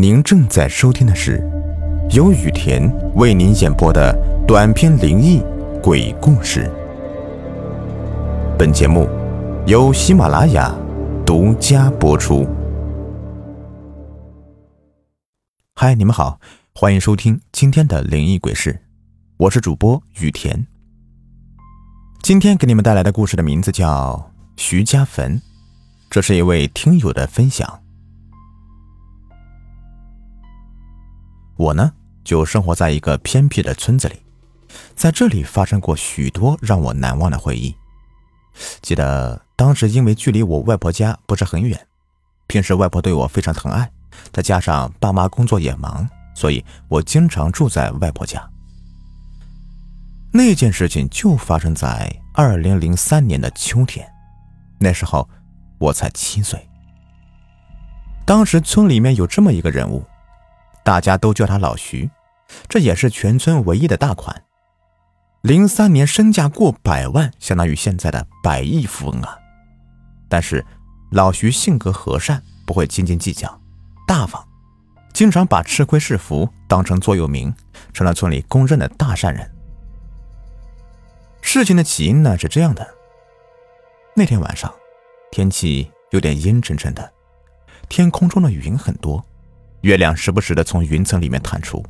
您正在收听的是由雨田为您演播的短篇灵异鬼故事。本节目由喜马拉雅独家播出。嗨，你们好，欢迎收听今天的灵异鬼事，我是主播雨田。今天给你们带来的故事的名字叫徐家坟，这是一位听友的分享。我呢，就生活在一个偏僻的村子里，在这里发生过许多让我难忘的回忆。记得当时因为距离我外婆家不是很远，平时外婆对我非常疼爱，再加上爸妈工作也忙，所以我经常住在外婆家。那件事情就发生在二零零三年的秋天，那时候我才七岁。当时村里面有这么一个人物。大家都叫他老徐，这也是全村唯一的大款。零三年身价过百万，相当于现在的百亿富翁啊！但是老徐性格和善，不会斤斤计较，大方，经常把吃亏是福当成座右铭，成了村里公认的大善人。事情的起因呢是这样的：那天晚上，天气有点阴沉沉的，天空中的云很多。月亮时不时的从云层里面探出。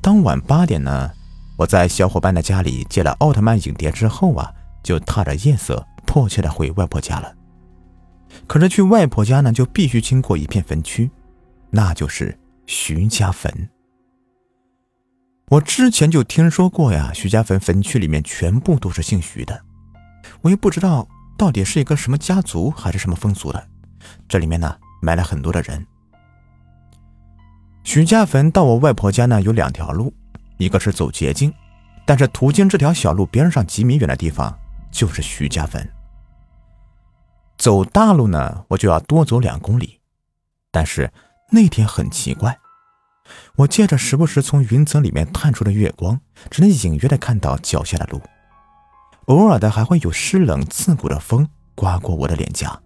当晚八点呢，我在小伙伴的家里借了奥特曼影碟之后啊，就踏着夜色迫切的回外婆家了。可是去外婆家呢，就必须经过一片坟区，那就是徐家坟。我之前就听说过呀，徐家坟坟区里面全部都是姓徐的，我也不知道到底是一个什么家族还是什么风俗的。这里面呢，埋了很多的人。徐家坟到我外婆家呢，有两条路，一个是走捷径，但是途经这条小路边上几米远的地方就是徐家坟。走大路呢，我就要多走两公里。但是那天很奇怪，我借着时不时从云层里面探出的月光，只能隐约的看到脚下的路，偶尔的还会有湿冷刺骨的风刮过我的脸颊，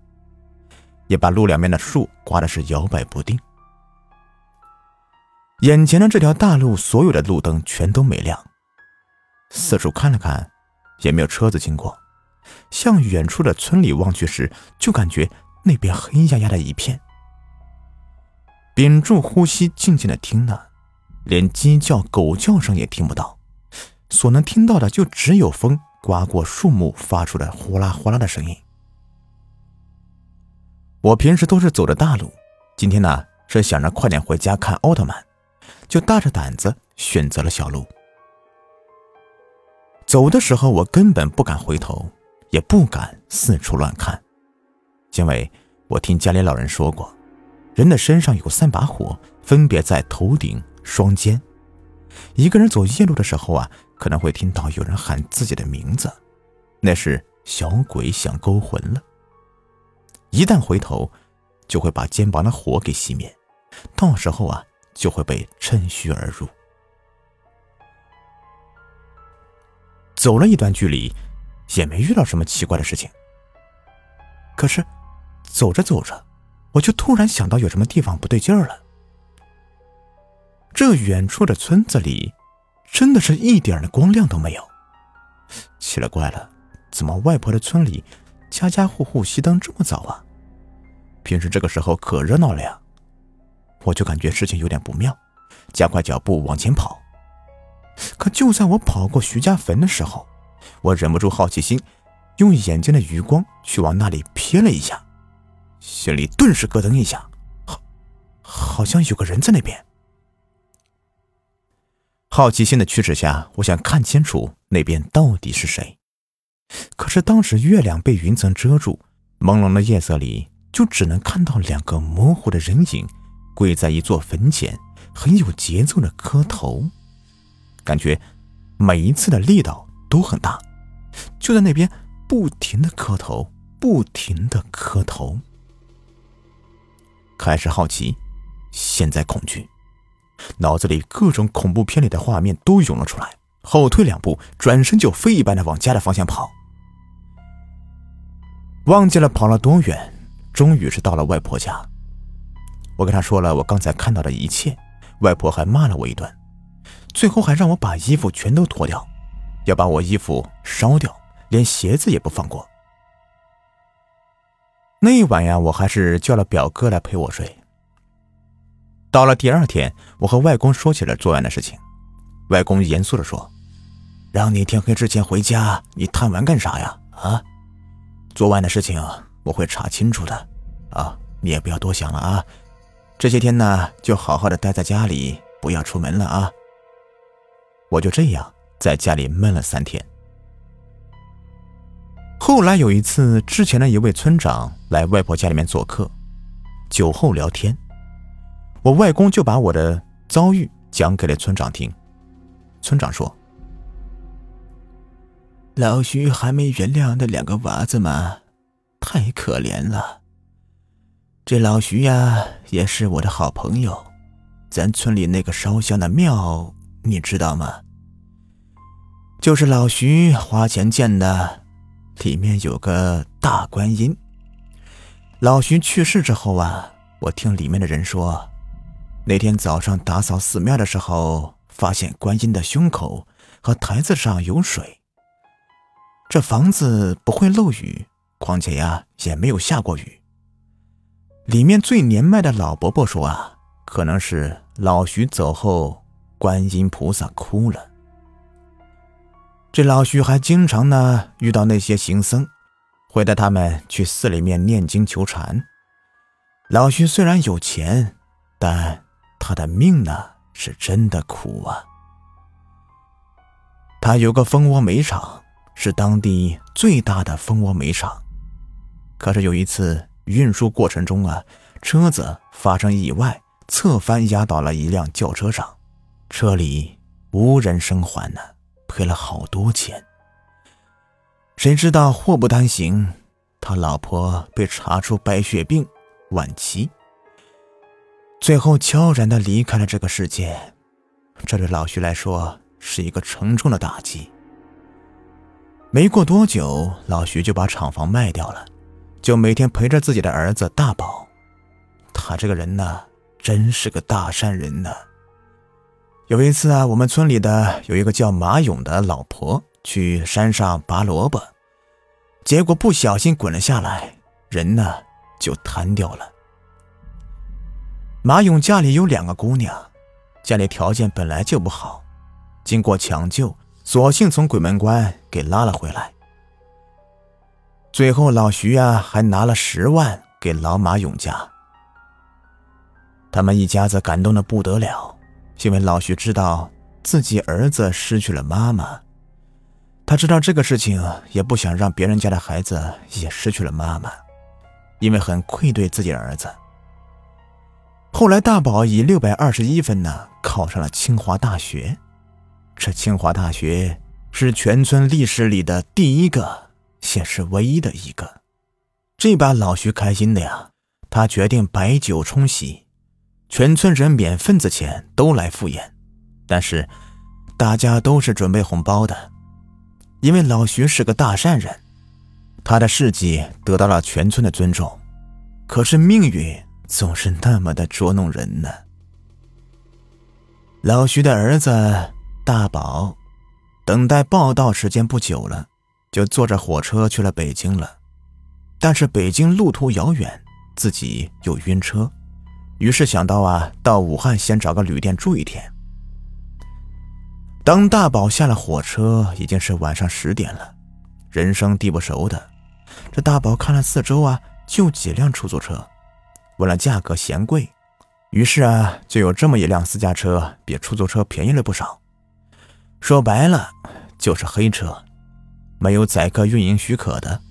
也把路两边的树刮的是摇摆不定。眼前的这条大路，所有的路灯全都没亮。四处看了看，也没有车子经过。向远处的村里望去时，就感觉那边黑压压的一片。屏住呼吸，静静的听呢，连鸡叫、狗叫声也听不到，所能听到的就只有风刮过树木发出的呼啦呼啦的声音。我平时都是走的大路，今天呢是想着快点回家看奥特曼。就大着胆子选择了小路。走的时候，我根本不敢回头，也不敢四处乱看，因为我听家里老人说过，人的身上有三把火，分别在头顶、双肩。一个人走夜路的时候啊，可能会听到有人喊自己的名字，那是小鬼想勾魂了。一旦回头，就会把肩膀的火给熄灭，到时候啊。就会被趁虚而入。走了一段距离，也没遇到什么奇怪的事情。可是，走着走着，我就突然想到有什么地方不对劲儿了。这远处的村子里，真的是一点的光亮都没有。奇了怪了，怎么外婆的村里，家家户户熄灯这么早啊？平时这个时候可热闹了呀。我就感觉事情有点不妙，加快脚步往前跑。可就在我跑过徐家坟的时候，我忍不住好奇心，用眼睛的余光去往那里瞥了一下，心里顿时咯噔一下，好，好像有个人在那边。好奇心的驱使下，我想看清楚那边到底是谁。可是当时月亮被云层遮住，朦胧的夜色里，就只能看到两个模糊的人影。跪在一座坟前，很有节奏的磕头，感觉每一次的力道都很大，就在那边不停的磕头，不停的磕头。开始好奇，现在恐惧，脑子里各种恐怖片里的画面都涌了出来，后退两步，转身就飞一般的往家的方向跑。忘记了跑了多远，终于是到了外婆家。我跟他说了我刚才看到的一切，外婆还骂了我一顿，最后还让我把衣服全都脱掉，要把我衣服烧掉，连鞋子也不放过。那一晚呀，我还是叫了表哥来陪我睡。到了第二天，我和外公说起了昨晚的事情，外公严肃的说：“让你天黑之前回家，你贪玩干啥呀？啊，昨晚的事情我会查清楚的，啊，你也不要多想了啊。”这些天呢，就好好的待在家里，不要出门了啊！我就这样在家里闷了三天。后来有一次，之前的一位村长来外婆家里面做客，酒后聊天，我外公就把我的遭遇讲给了村长听。村长说：“老徐还没原谅那两个娃子吗？太可怜了。”这老徐呀，也是我的好朋友。咱村里那个烧香的庙，你知道吗？就是老徐花钱建的，里面有个大观音。老徐去世之后啊，我听里面的人说，那天早上打扫寺庙的时候，发现观音的胸口和台子上有水。这房子不会漏雨，况且呀，也没有下过雨。里面最年迈的老伯伯说：“啊，可能是老徐走后，观音菩萨哭了。这老徐还经常呢遇到那些行僧，会带他们去寺里面念经求禅。老徐虽然有钱，但他的命呢是真的苦啊。他有个蜂窝煤厂，是当地最大的蜂窝煤厂，可是有一次。”运输过程中啊，车子发生意外，侧翻压倒了一辆轿车上，车里无人生还呢，赔了好多钱。谁知道祸不单行，他老婆被查出白血病晚期，最后悄然的离开了这个世界。这对老徐来说是一个沉重的打击。没过多久，老徐就把厂房卖掉了。就每天陪着自己的儿子大宝，他这个人呢，真是个大善人呢。有一次啊，我们村里的有一个叫马勇的老婆去山上拔萝卜，结果不小心滚了下来，人呢就瘫掉了。马勇家里有两个姑娘，家里条件本来就不好，经过抢救，索性从鬼门关给拉了回来。最后，老徐呀还拿了十万给老马永家。他们一家子感动的不得了，因为老徐知道自己儿子失去了妈妈，他知道这个事情也不想让别人家的孩子也失去了妈妈，因为很愧对自己儿子。后来，大宝以六百二十一分呢考上了清华大学，这清华大学是全村历史里的第一个。也是唯一的一个，这把老徐开心的呀，他决定摆酒冲喜，全村人免份子钱都来赴宴，但是大家都是准备红包的，因为老徐是个大善人，他的事迹得到了全村的尊重，可是命运总是那么的捉弄人呢。老徐的儿子大宝，等待报道时间不久了。就坐着火车去了北京了，但是北京路途遥远，自己又晕车，于是想到啊，到武汉先找个旅店住一天。当大宝下了火车，已经是晚上十点了，人生地不熟的，这大宝看了四周啊，就几辆出租车，问了价格嫌贵，于是啊，就有这么一辆私家车，比出租车便宜了不少，说白了就是黑车。没有载客运营许可的，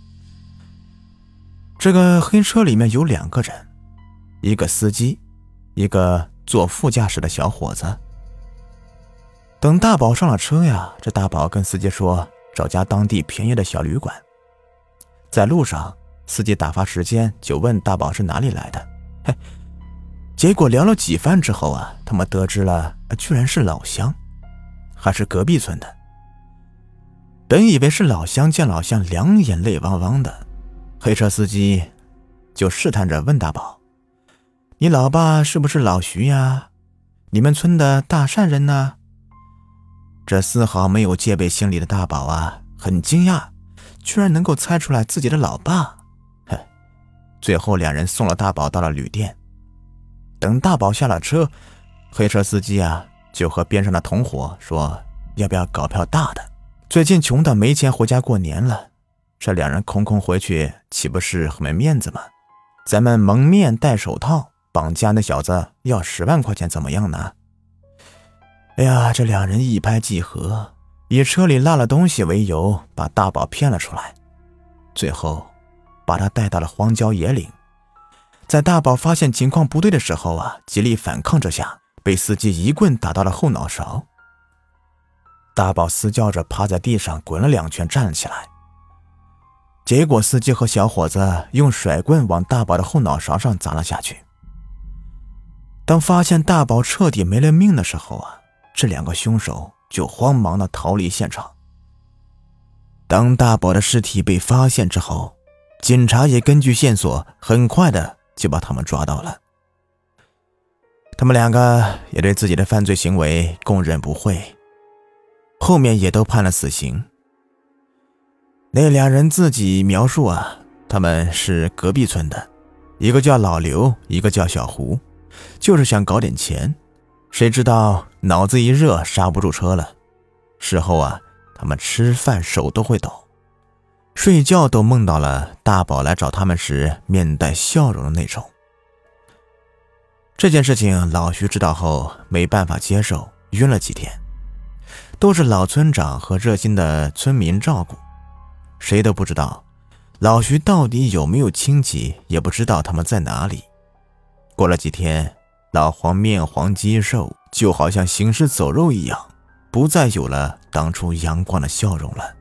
这个黑车里面有两个人，一个司机，一个坐副驾驶的小伙子。等大宝上了车呀，这大宝跟司机说找家当地便宜的小旅馆。在路上，司机打发时间，就问大宝是哪里来的。嘿，结果聊了几番之后啊，他们得知了，居然是老乡，还是隔壁村的。本以为是老乡，见老乡两眼泪汪汪的，黑车司机就试探着问大宝：“你老爸是不是老徐呀？你们村的大善人呢？”这丝毫没有戒备心理的大宝啊，很惊讶，居然能够猜出来自己的老爸。哼！最后两人送了大宝到了旅店。等大宝下了车，黑车司机啊就和边上的同伙说：“要不要搞票大的？最近穷的没钱回家过年了，这两人空空回去，岂不是很没面子吗？咱们蒙面戴手套绑架那小子，要十万块钱，怎么样呢？”哎呀，这两人一拍即合，以车里落了东西为由，把大宝骗了出来，最后把他带到了荒郊野岭。在大宝发现情况不对的时候啊，极力反抗之下，被司机一棍打到了后脑勺。大宝嘶叫着趴在地上滚了两圈，站起来。结果司机和小伙子用甩棍往大宝的后脑勺上砸了下去。当发现大宝彻底没了命的时候啊！这两个凶手就慌忙的逃离现场。当大宝的尸体被发现之后，警察也根据线索，很快的就把他们抓到了。他们两个也对自己的犯罪行为供认不讳，后面也都判了死刑。那两人自己描述啊，他们是隔壁村的，一个叫老刘，一个叫小胡，就是想搞点钱。谁知道脑子一热刹不住车了，事后啊，他们吃饭手都会抖，睡觉都梦到了大宝来找他们时面带笑容的那种。这件事情老徐知道后没办法接受，晕了几天，都是老村长和热心的村民照顾，谁都不知道老徐到底有没有亲戚，也不知道他们在哪里。过了几天。老黄面黄肌瘦，就好像行尸走肉一样，不再有了当初阳光的笑容了。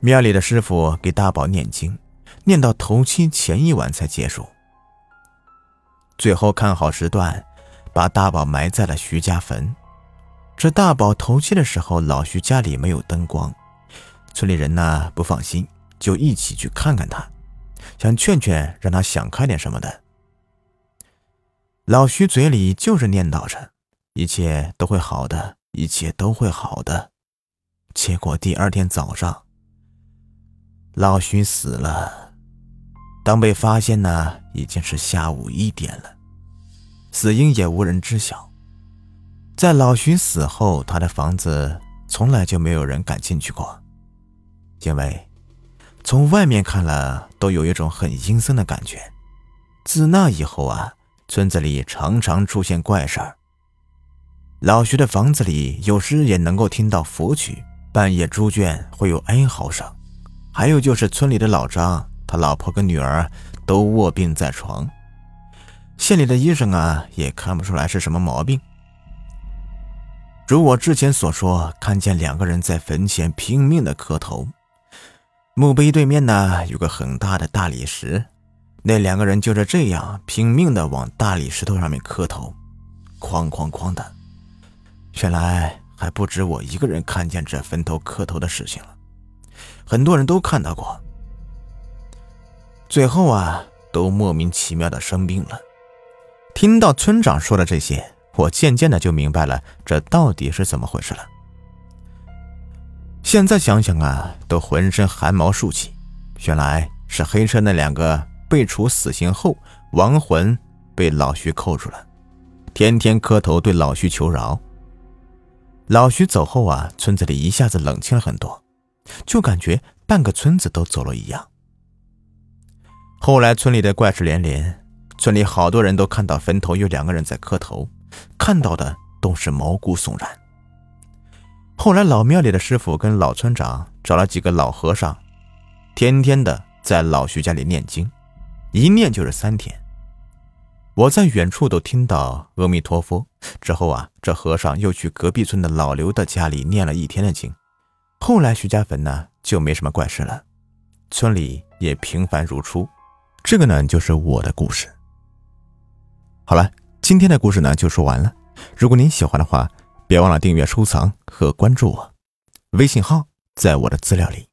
庙里的师傅给大宝念经，念到头七前一晚才结束。最后看好时段，把大宝埋在了徐家坟。这大宝头七的时候，老徐家里没有灯光，村里人呢不放心，就一起去看看他，想劝劝，让他想开点什么的。老徐嘴里就是念叨着，一切都会好的，一切都会好的。结果第二天早上，老徐死了。当被发现呢，已经是下午一点了，死因也无人知晓。在老徐死后，他的房子从来就没有人敢进去过，因为从外面看了都有一种很阴森的感觉。自那以后啊。村子里常常出现怪事儿。老徐的房子里有时也能够听到佛曲，半夜猪圈会有哀嚎声。还有就是村里的老张，他老婆跟女儿都卧病在床，县里的医生啊也看不出来是什么毛病。如我之前所说，看见两个人在坟前拼命的磕头，墓碑对面呢有个很大的大理石。那两个人就是这样拼命的往大理石头上面磕头，哐哐哐的。原来还不止我一个人看见这坟头磕头的事情了，很多人都看到过。最后啊，都莫名其妙的生病了。听到村长说的这些，我渐渐的就明白了这到底是怎么回事了。现在想想啊，都浑身汗毛竖起。原来是黑车那两个。被处死刑后，亡魂被老徐扣住了，天天磕头对老徐求饶。老徐走后啊，村子里一下子冷清了很多，就感觉半个村子都走了一样。后来村里的怪事连连，村里好多人都看到坟头有两个人在磕头，看到的都是毛骨悚然。后来老庙里的师傅跟老村长找了几个老和尚，天天的在老徐家里念经。一念就是三天，我在远处都听到阿弥陀佛。之后啊，这和尚又去隔壁村的老刘的家里念了一天的经。后来徐家坟呢就没什么怪事了，村里也平凡如初。这个呢就是我的故事。好了，今天的故事呢就说完了。如果您喜欢的话，别忘了订阅、收藏和关注我。微信号在我的资料里。